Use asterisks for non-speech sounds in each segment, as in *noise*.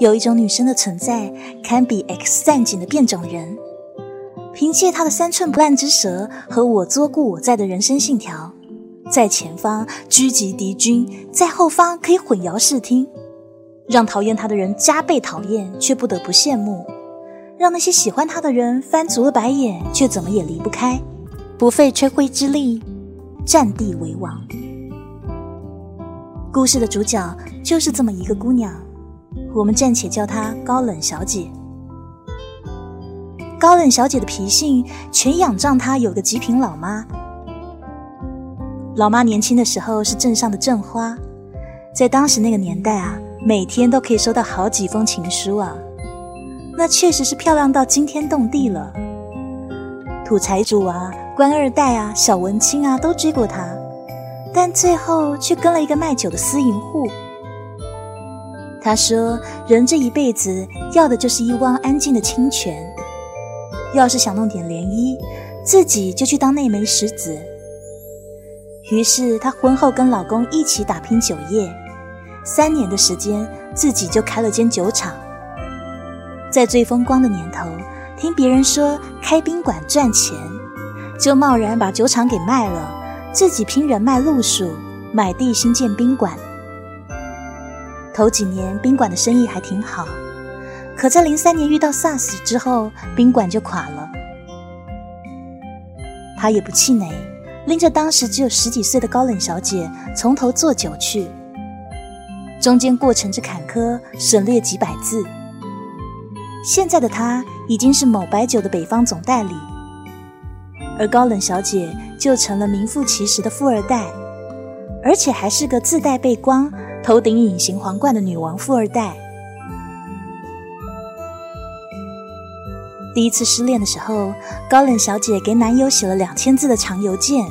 有一种女生的存在，堪比 X 战警的变种人。凭借她的三寸不烂之舌和我作故我在的人生信条，在前方狙击敌军，在后方可以混淆视听，让讨厌她的人加倍讨厌，却不得不羡慕；让那些喜欢她的人翻足了白眼，却怎么也离不开，不费吹灰之力，占地为王。故事的主角就是这么一个姑娘，我们暂且叫她高冷小姐。高冷小姐的脾性全仰仗她有个极品老妈。老妈年轻的时候是镇上的镇花，在当时那个年代啊，每天都可以收到好几封情书啊，那确实是漂亮到惊天动地了。土财主啊、官二代啊、小文青啊都追过她，但最后却跟了一个卖酒的私营户。他说：“人这一辈子要的就是一汪安静的清泉。”要是想弄点涟漪，自己就去当那枚石子。于是她婚后跟老公一起打拼酒业，三年的时间，自己就开了间酒厂。在最风光的年头，听别人说开宾馆赚钱，就贸然把酒厂给卖了，自己拼人脉路数，买地新建宾馆。头几年宾馆的生意还挺好。可在零三年遇到 SARS 之后，宾馆就垮了。他也不气馁，拎着当时只有十几岁的高冷小姐，从头做酒去。中间过程之坎坷，省略几百字。现在的他已经是某白酒的北方总代理，而高冷小姐就成了名副其实的富二代，而且还是个自带背光、头顶隐形皇冠的女王富二代。第一次失恋的时候，高冷小姐给男友写了两千字的长邮件，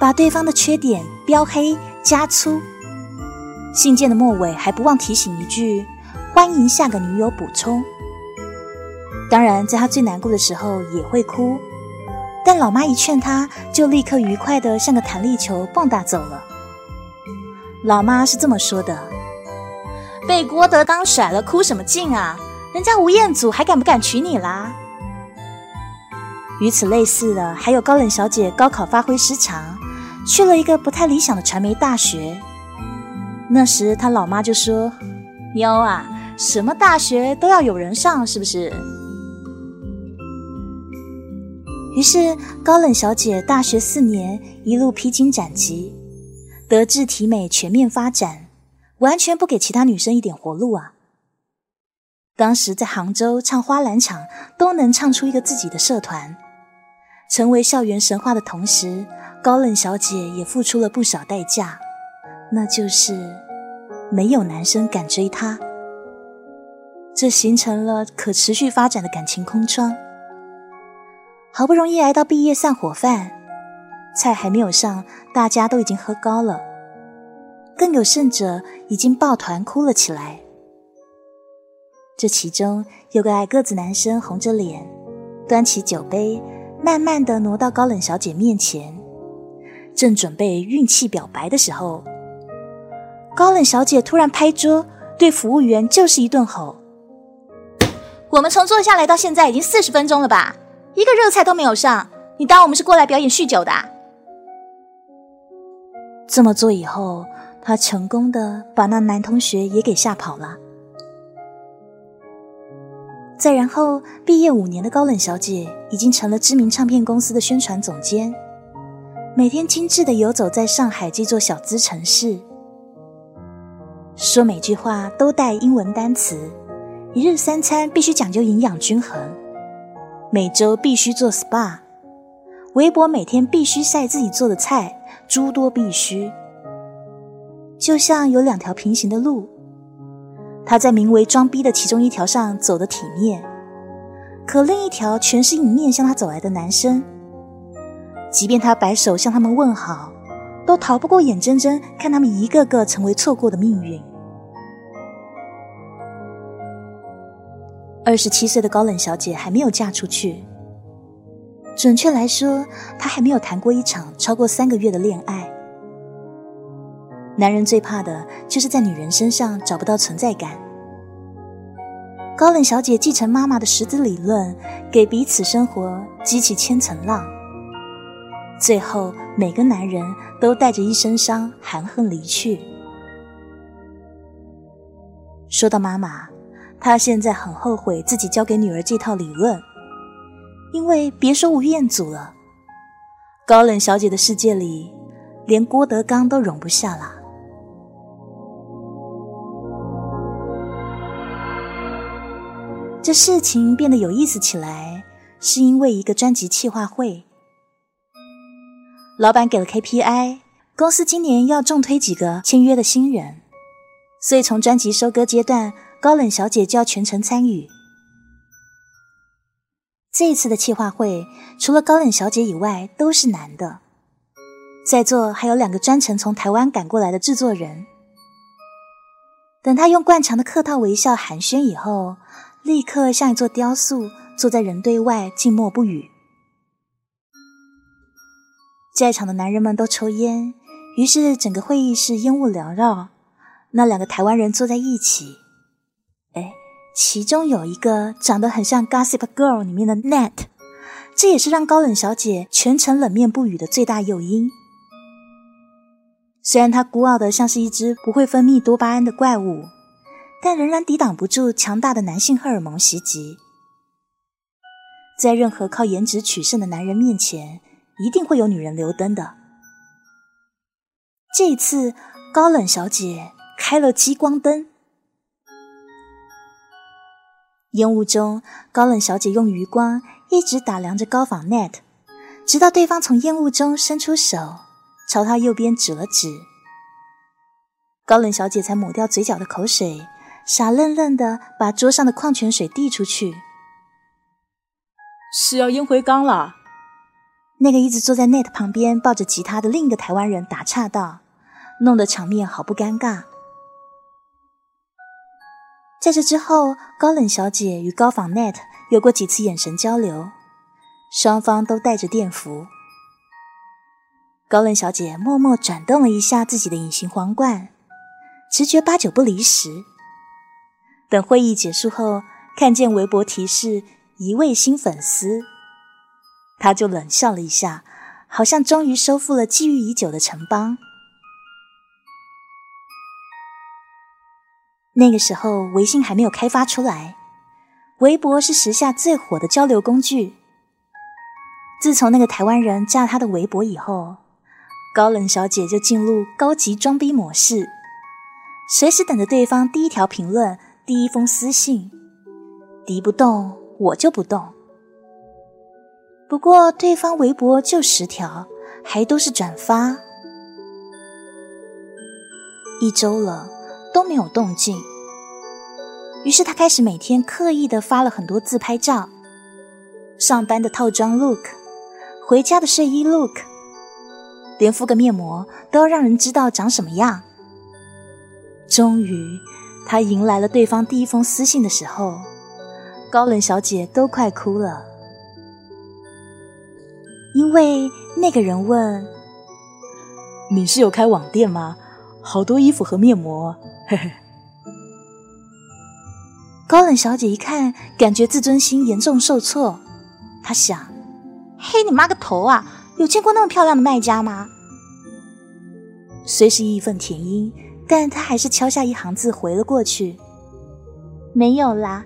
把对方的缺点标黑加粗。信件的末尾还不忘提醒一句：“欢迎下个女友补充。”当然，在她最难过的时候也会哭，但老妈一劝她，就立刻愉快的像个弹力球蹦跶走了。老妈是这么说的：“被郭德纲甩了，哭什么劲啊？”人家吴彦祖还敢不敢娶你啦？与此类似的，还有高冷小姐高考发挥失常，去了一个不太理想的传媒大学。那时她老妈就说：“妞啊，什么大学都要有人上，是不是？”于是高冷小姐大学四年一路披荆斩棘，德智体美全面发展，完全不给其他女生一点活路啊！当时在杭州唱花篮场都能唱出一个自己的社团，成为校园神话的同时，高冷小姐也付出了不少代价，那就是没有男生敢追她，这形成了可持续发展的感情空窗。好不容易挨到毕业散伙饭，菜还没有上，大家都已经喝高了，更有甚者已经抱团哭了起来。这其中有个矮个子男生，红着脸，端起酒杯，慢慢的挪到高冷小姐面前，正准备运气表白的时候，高冷小姐突然拍桌，对服务员就是一顿吼：“我们从坐下来到现在已经四十分钟了吧，一个热菜都没有上，你当我们是过来表演酗酒的？”这么做以后，他成功的把那男同学也给吓跑了。再然后，毕业五年的高冷小姐已经成了知名唱片公司的宣传总监，每天精致的游走在上海这座小资城市，说每句话都带英文单词，一日三餐必须讲究营养均衡，每周必须做 SPA，微博每天必须晒自己做的菜，诸多必须，就像有两条平行的路。他在名为“装逼”的其中一条上走得体面，可另一条全是迎面向他走来的男生。即便他摆手向他们问好，都逃不过眼睁睁看他们一个个成为错过的命运。二十七岁的高冷小姐还没有嫁出去，准确来说，他还没有谈过一场超过三个月的恋爱。男人最怕的就是在女人身上找不到存在感。高冷小姐继承妈妈的十字理论，给彼此生活激起千层浪。最后，每个男人都带着一身伤，含恨离去。说到妈妈，她现在很后悔自己教给女儿这套理论，因为别说吴彦祖了，高冷小姐的世界里，连郭德纲都容不下了。这事情变得有意思起来，是因为一个专辑企划会。老板给了 KPI，公司今年要重推几个签约的新人，所以从专辑收割阶段，高冷小姐就要全程参与。这一次的企划会，除了高冷小姐以外都是男的，在座还有两个专程从台湾赶过来的制作人。等他用惯常的客套微笑寒暄以后，立刻像一座雕塑，坐在人堆外静默不语。在场的男人们都抽烟，于是整个会议室烟雾缭绕。那两个台湾人坐在一起，其中有一个长得很像《Gossip Girl》里面的 Net，这也是让高冷小姐全程冷面不语的最大诱因。虽然她孤傲的像是一只不会分泌多巴胺的怪物，但仍然抵挡不住强大的男性荷尔蒙袭击。在任何靠颜值取胜的男人面前。一定会有女人留灯的。这一次，高冷小姐开了激光灯，烟雾中，高冷小姐用余光一直打量着高仿 Net，直到对方从烟雾中伸出手，朝她右边指了指，高冷小姐才抹掉嘴角的口水，傻愣愣的把桌上的矿泉水递出去：“是要烟灰缸了。”那个一直坐在 Net 旁边抱着吉他的另一个台湾人打岔道，弄得场面好不尴尬。在这之后，高冷小姐与高仿 Net 有过几次眼神交流，双方都带着电符。高冷小姐默默转动了一下自己的隐形皇冠，直觉八九不离十。等会议结束后，看见微博提示一位新粉丝。他就冷笑了一下，好像终于收复了觊觎已久的城邦。那个时候，微信还没有开发出来，微博是时下最火的交流工具。自从那个台湾人加了他的微博以后，高冷小姐就进入高级装逼模式，随时等着对方第一条评论、第一封私信，敌不动我就不动。不过，对方微博就十条，还都是转发。一周了都没有动静，于是他开始每天刻意的发了很多自拍照，上班的套装 look，回家的睡衣 look，连敷个面膜都要让人知道长什么样。终于，他迎来了对方第一封私信的时候，高冷小姐都快哭了。因为那个人问：“你是有开网店吗？好多衣服和面膜。”嘿嘿。高冷小姐一看，感觉自尊心严重受挫。她想：“嘿，你妈个头啊！有见过那么漂亮的卖家吗？”虽是义愤填膺，但她还是敲下一行字回了过去：“没有啦，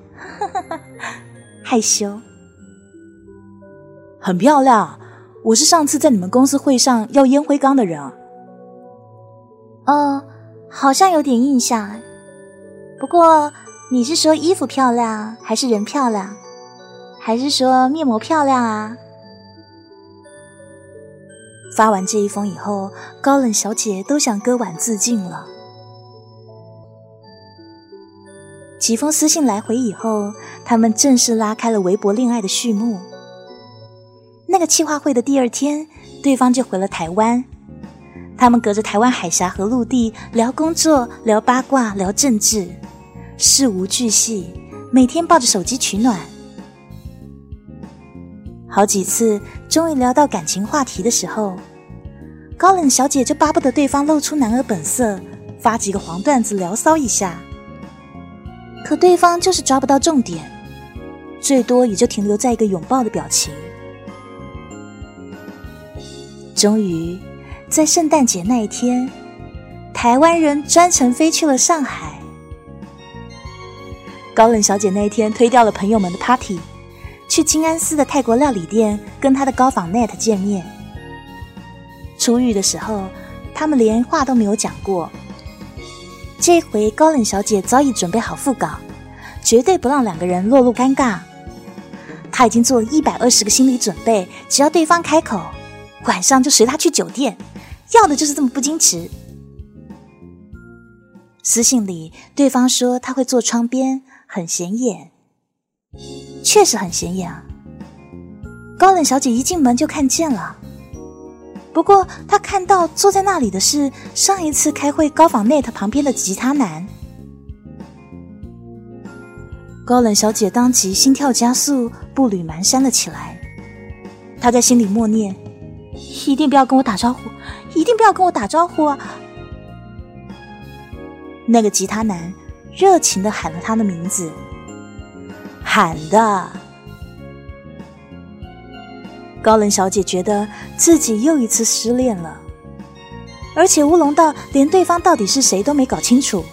*laughs* 害羞。”很漂亮。我是上次在你们公司会上要烟灰缸的人啊。哦，好像有点印象。不过你是说衣服漂亮，还是人漂亮，还是说面膜漂亮啊？发完这一封以后，高冷小姐都想割腕自尽了。几封私信来回以后，他们正式拉开了微博恋爱的序幕。那个企划会的第二天，对方就回了台湾。他们隔着台湾海峡和陆地聊工作、聊八卦、聊政治，事无巨细，每天抱着手机取暖。好几次，终于聊到感情话题的时候，高冷小姐就巴不得对方露出男儿本色，发几个黄段子聊骚一下。可对方就是抓不到重点，最多也就停留在一个拥抱的表情。终于，在圣诞节那一天，台湾人专程飞去了上海。高冷小姐那一天推掉了朋友们的 party，去金安寺的泰国料理店跟她的高仿 net 见面。出狱的时候，他们连话都没有讲过。这回高冷小姐早已准备好副稿，绝对不让两个人落入尴尬。她已经做了一百二十个心理准备，只要对方开口，晚上就随他去酒店，要的就是这么不矜持。私信里，对方说他会坐窗边，很显眼，确实很显眼啊。高冷小姐一进门就看见了。不过，她看到坐在那里的是上一次开会高仿 Net 旁边的吉他男。高冷小姐当即心跳加速，步履蹒跚了起来。她在心里默念：“一定不要跟我打招呼，一定不要跟我打招呼啊！”那个吉他男热情的喊了他的名字，喊的。高冷小姐觉得自己又一次失恋了，而且乌龙到连对方到底是谁都没搞清楚。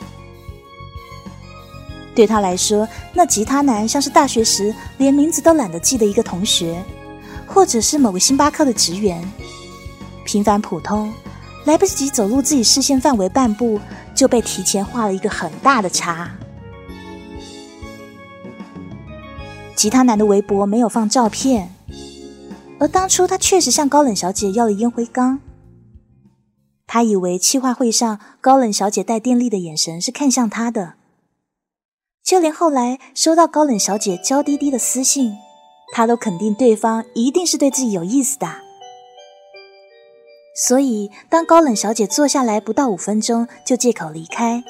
对她来说，那吉他男像是大学时连名字都懒得记的一个同学，或者是某个星巴克的职员，平凡普通，来不及走入自己视线范围半步，就被提前画了一个很大的叉。吉他男的微博没有放照片。而当初他确实向高冷小姐要了烟灰缸，他以为气话会上高冷小姐带电力的眼神是看向他的，就连后来收到高冷小姐娇滴滴的私信，他都肯定对方一定是对自己有意思的。所以当高冷小姐坐下来不到五分钟就借口离开，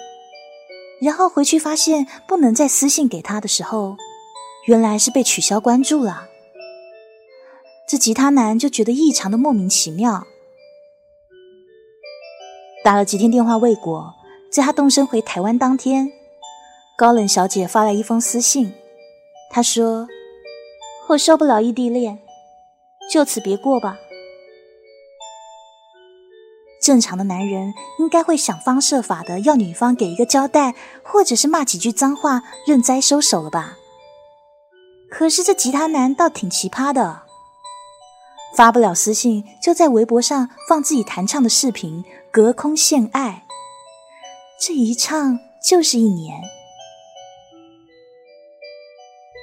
然后回去发现不能再私信给他的时候，原来是被取消关注了。这吉他男就觉得异常的莫名其妙，打了几天电话未果，在他动身回台湾当天，高冷小姐发来一封私信，她说：“我受不了异地恋，就此别过吧。”正常的男人应该会想方设法的要女方给一个交代，或者是骂几句脏话，认栽收手了吧？可是这吉他男倒挺奇葩的。发不了私信，就在微博上放自己弹唱的视频，隔空献爱。这一唱就是一年。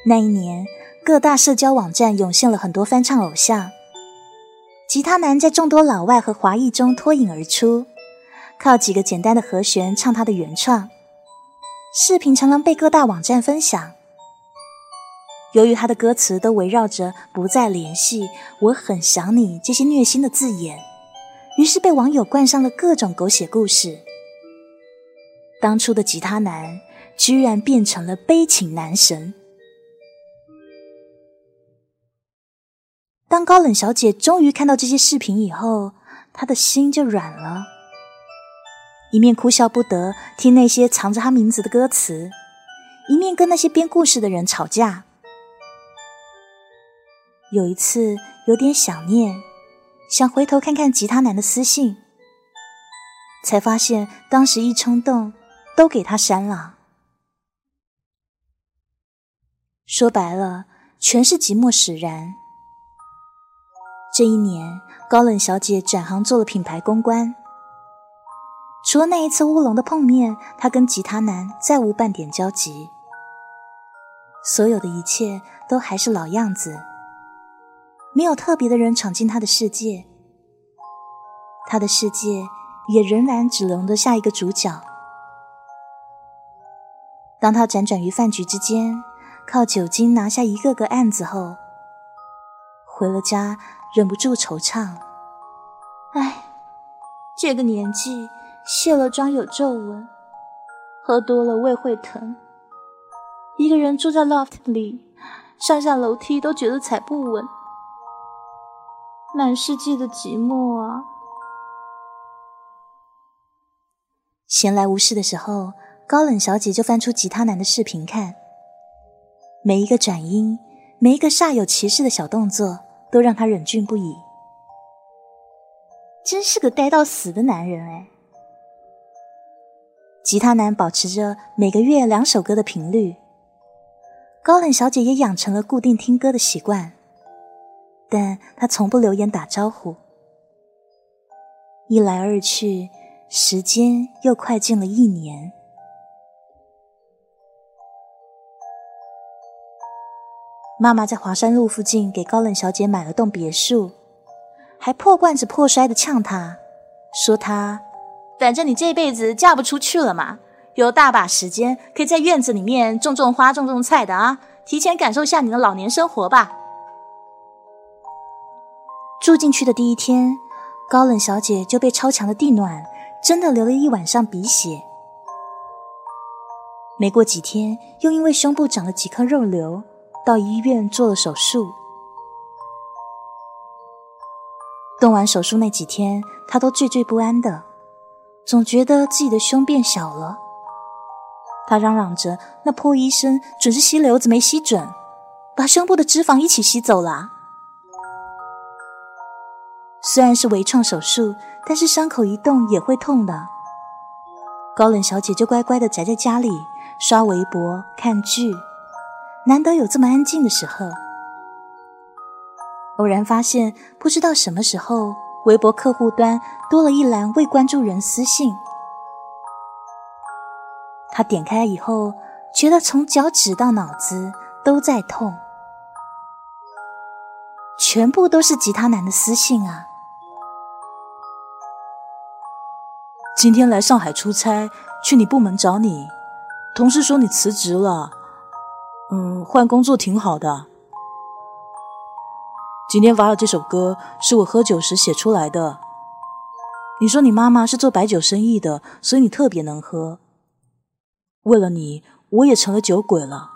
那一年，各大社交网站涌现了很多翻唱偶像，吉他男在众多老外和华裔中脱颖而出，靠几个简单的和弦唱他的原创，视频常常被各大网站分享。由于他的歌词都围绕着“不再联系”“我很想你”这些虐心的字眼，于是被网友冠上了各种狗血故事。当初的吉他男居然变成了悲情男神。当高冷小姐终于看到这些视频以后，她的心就软了，一面哭笑不得听那些藏着他名字的歌词，一面跟那些编故事的人吵架。有一次有点想念，想回头看看吉他男的私信，才发现当时一冲动都给他删了。说白了，全是寂寞使然。这一年，高冷小姐转行做了品牌公关。除了那一次乌龙的碰面，她跟吉他男再无半点交集。所有的一切都还是老样子。没有特别的人闯进他的世界，他的世界也仍然只容得下一个主角。当他辗转于饭局之间，靠酒精拿下一个个案子后，回了家，忍不住惆怅：“哎，这个年纪，卸了妆有皱纹，喝多了胃会疼，一个人住在 loft 里，上下楼梯都觉得踩不稳。”满世界的寂寞啊！闲来无事的时候，高冷小姐就翻出吉他男的视频看，每一个转音，每一个煞有其事的小动作，都让他忍俊不已。真是个呆到死的男人哎！吉他男保持着每个月两首歌的频率，高冷小姐也养成了固定听歌的习惯，但她从不留言打招呼。一来二去，时间又快进了一年。妈妈在华山路附近给高冷小姐买了栋别墅。还破罐子破摔的呛她，说她，反正你这辈子嫁不出去了嘛，有大把时间可以在院子里面种种花、种种菜的啊，提前感受下你的老年生活吧。住进去的第一天，高冷小姐就被超强的地暖真的流了一晚上鼻血，没过几天，又因为胸部长了几颗肉瘤，到医院做了手术。动完手术那几天，他都惴惴不安的，总觉得自己的胸变小了。他嚷嚷着：“那破医生准是吸瘤子没吸准，把胸部的脂肪一起吸走了。”虽然是微创手术，但是伤口一动也会痛的。高冷小姐就乖乖的宅在家里刷微博、看剧，难得有这么安静的时候。偶然发现，不知道什么时候，微博客户端多了一栏未关注人私信。他点开以后，觉得从脚趾到脑子都在痛，全部都是吉他男的私信啊！今天来上海出差，去你部门找你，同事说你辞职了，嗯，换工作挺好的。今天发的这首歌是我喝酒时写出来的。你说你妈妈是做白酒生意的，所以你特别能喝。为了你，我也成了酒鬼了。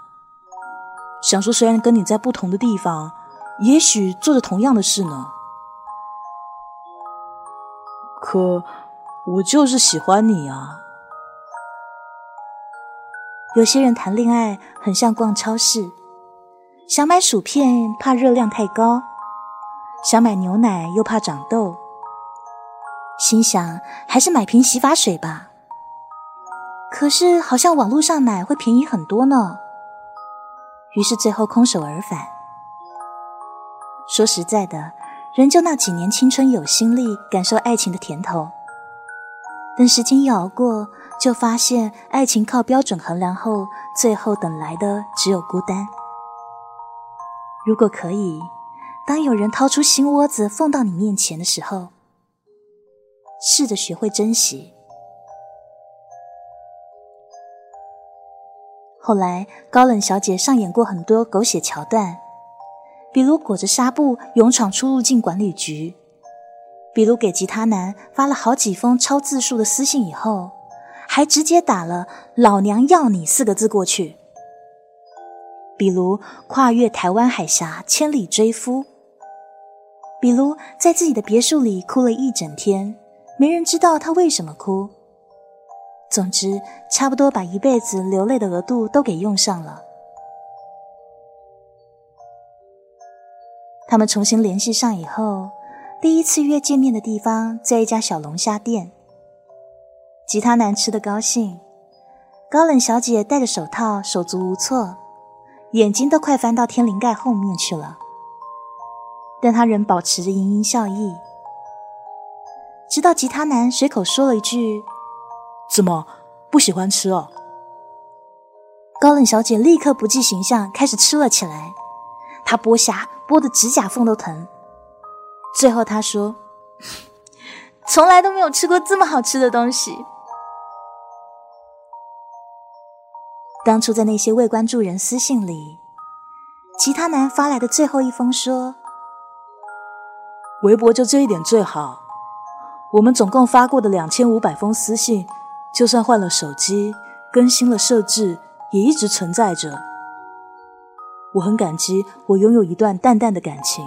想说，虽然跟你在不同的地方，也许做着同样的事呢，可我就是喜欢你啊。有些人谈恋爱很像逛超市，想买薯片，怕热量太高。想买牛奶又怕长痘，心想还是买瓶洗发水吧。可是好像网络上买会便宜很多呢。于是最后空手而返。说实在的，人就那几年青春有心力，感受爱情的甜头。等时间一熬过，就发现爱情靠标准衡量后，最后等来的只有孤单。如果可以。当有人掏出心窝子放到你面前的时候，试着学会珍惜。后来，高冷小姐上演过很多狗血桥段，比如裹着纱布勇闯出入境管理局，比如给吉他男发了好几封超字数的私信以后，还直接打了“老娘要你”四个字过去，比如跨越台湾海峡千里追夫。比如在自己的别墅里哭了一整天，没人知道他为什么哭。总之，差不多把一辈子流泪的额度都给用上了。他们重新联系上以后，第一次约见面的地方在一家小龙虾店。吉他男吃的高兴，高冷小姐戴着手套，手足无措，眼睛都快翻到天灵盖后面去了。但他仍保持着盈盈笑意，直到吉他男随口说了一句：“怎么不喜欢吃哦？”高冷小姐立刻不计形象，开始吃了起来。她剥虾剥的指甲缝都疼。最后他说：“ *laughs* 从来都没有吃过这么好吃的东西。”当初在那些未关注人私信里，吉他男发来的最后一封说。微博就这一点最好。我们总共发过的两千五百封私信，就算换了手机、更新了设置，也一直存在着。我很感激我拥有一段淡淡的感情，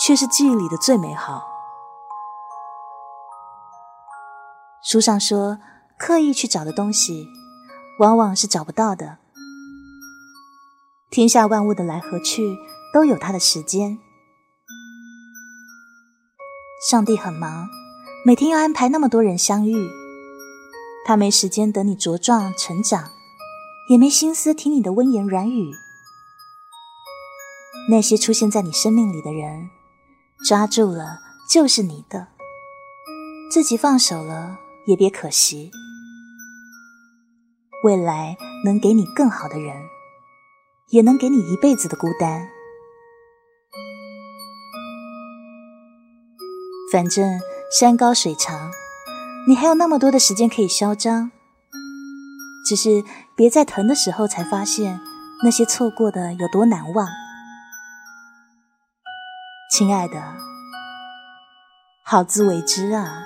却是记忆里的最美好。书上说，刻意去找的东西，往往是找不到的。天下万物的来和去都有它的时间。上帝很忙，每天要安排那么多人相遇，他没时间等你茁壮成长，也没心思听你的温言软语。那些出现在你生命里的人，抓住了就是你的，自己放手了也别可惜。未来能给你更好的人。也能给你一辈子的孤单。反正山高水长，你还有那么多的时间可以嚣张。只是别在疼的时候才发现那些错过的有多难忘。亲爱的，好自为之啊。